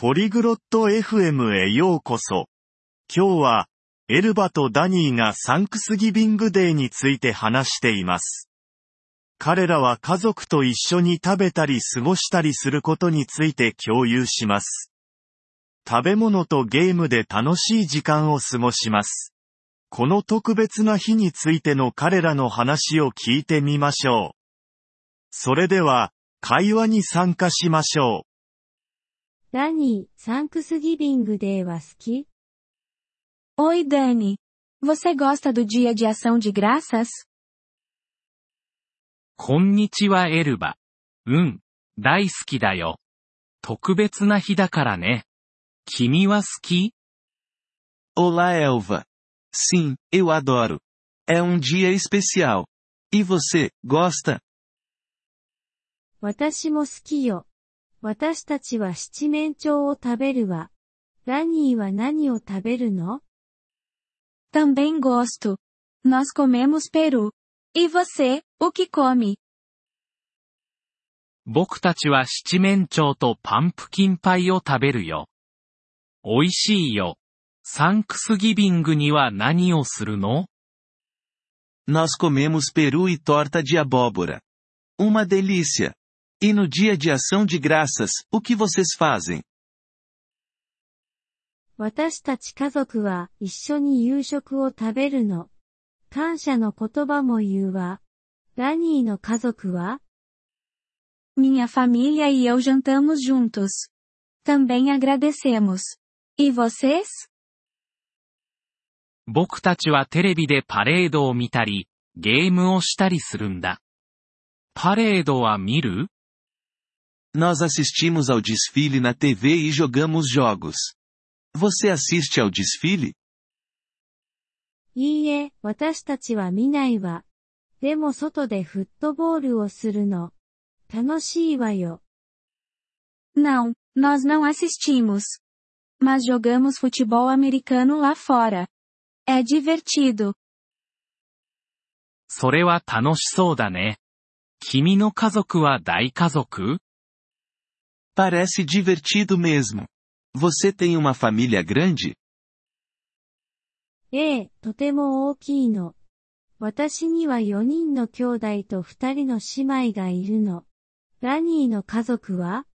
ポリグロット FM へようこそ。今日は、エルバとダニーがサンクスギビングデーについて話しています。彼らは家族と一緒に食べたり過ごしたりすることについて共有します。食べ物とゲームで楽しい時間を過ごします。この特別な日についての彼らの話を聞いてみましょう。それでは、会話に参加しましょう。ダニー、サンクスギビングデーは好き Oi Dani. Você gosta do Dia de Ação de Graças? こんにちはエルバ。うん、大好きだよ。特別な日だからね。君は好き Olá Elva. Sim, eu adoro. É um dia especial. E você, gosta? 私も好きよ。私たちは七面鳥を食べるわ。ダニーは何を食べるの Também gosto. Nós comemos peru. E você, o que come? 僕たちは七面鳥とパンプキンパイを食べるよ。美味しいよ。サンクスギビングには何をするの Nós comemos peru e torta de abóbora. Uma delícia. E no dia de ação de graças, o que vocês fazem? 私たち家族は一緒に夕食を食べるの。感謝の言葉も言うわ。ダニーの家族は Minha família e eu jantamos juntos. Também agradecemos. E vocês? 僕たちはテレビでパレードを見たり、ゲームをしたりするんだ。パレードは見る Nós assistimos ao desfile na TV e jogamos jogos. Você assiste ao desfile? いいえ、私たちは見ないわ。でも外でフットボールをするの。楽しいわよ。 Não, nós não assistimos. Mas jogamos futebol americano lá fora. É divertido. それは楽しそうだね。君の家族は大家族 Parece divertido mesmo. Você tem uma família grande? ええ、とても大きいの。私には4人の兄弟と2人の姉妹がいるの。ダニーの家族は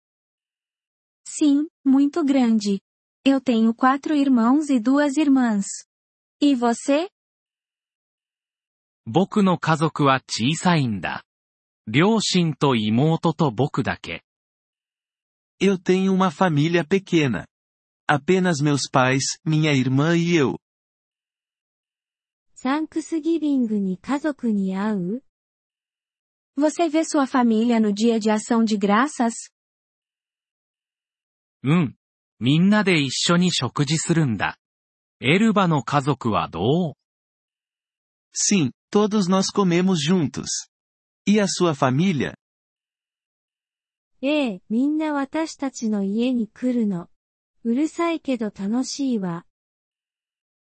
Sim, muito grande. Eu tenho quatro irmãos e duas irmãs. E você? 僕の家族は小さいんだ。両親と妹と僕だけ。 Eu tenho uma família pequena. Apenas meus pais, minha irmã e eu. サンクスギビングに家族に会う Você vê sua família no Dia de Ação de Graças? うん。みんなで一緒に食事するんだ。エルバの家族はどう Sim, todos nós comemos juntos. E a sua família? ええ、みんな私たちの家に来るの。うるさいけど楽しいわ。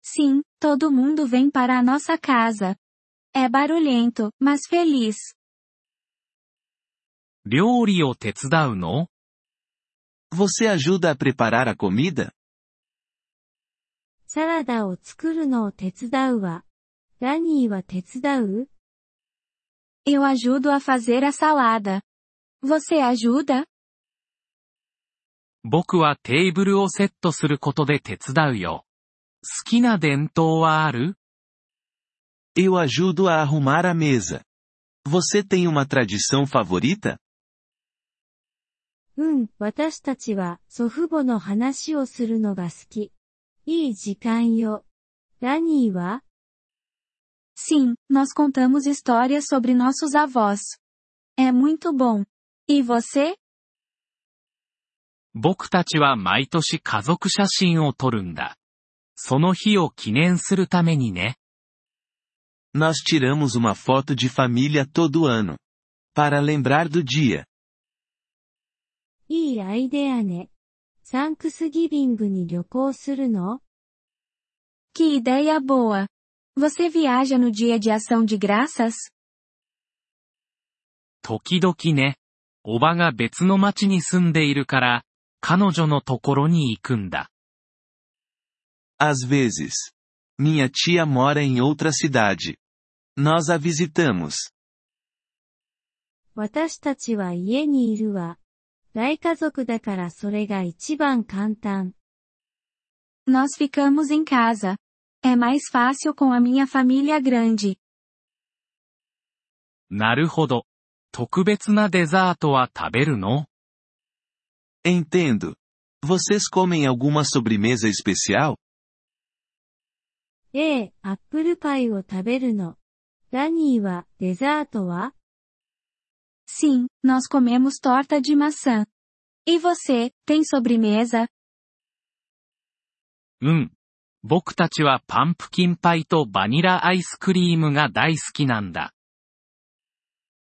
Sim, todo mundo vem para a nossa casa. É barulhento, mas feliz. 料理を手伝うの Você ajuda a preparar a comida? サラダを作るのを手伝うわ。ダニーは手伝う Eu ajudo a fazer a salada. Você ajuda? 僕はテーブルをセットすることで手伝うよ。好きな伝統はある Eu ajudo a arrumar a mesa. Você tem uma tradição favorita? うん、私たちは祖父母の話をするのが好き。いい時間よ。ダニーは Sim, nós contamos histórias sobre nossos avós. É muito bom. E você? 僕たちは毎年家族写真を撮るんだ。その日を記念するためにね。 Nós tiramos uma foto de família todo ano. Para lembrar do dia. いいアイデアね。サンクスギビングに旅行するの Que ideia boa! Você viaja no Dia de Ação de Graças? 時々ね。 おばが別の町に住んでいるから、彼女のところに行くんだ。Às vezes. Minha tia mora em outra cidade. Nós a visitamos. 私たちは家にいるわ。大家族だからそれが一番簡単。Nós ficamos em casa. É mais fácil com a minha família grande. なるほど。特別なデザートは食べるの Entendo. Vocês comem alguma sobremesa especial? ええ、アップルパイを食べるの。ダニーは、デザートは Sim, nós comemos torta de maçã. E você, tem sobremesa? うん。僕たちはパンプキンパイとバニラアイスクリームが大好きなんだ。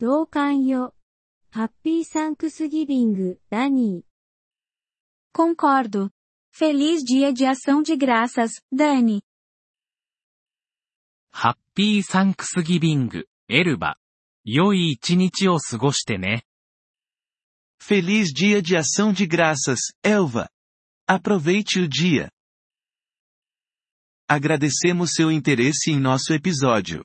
同感よ。ハッピーサンクスギビング、ダニ Concordo. Feliz dia de ação de graças, Dani. ハッピーサンクスギビング、エルバ。良い一日を過ごしてね。 Feliz dia de ação de graças, Elva. Aproveite o dia. Agradecemos seu interesse em nosso episódio.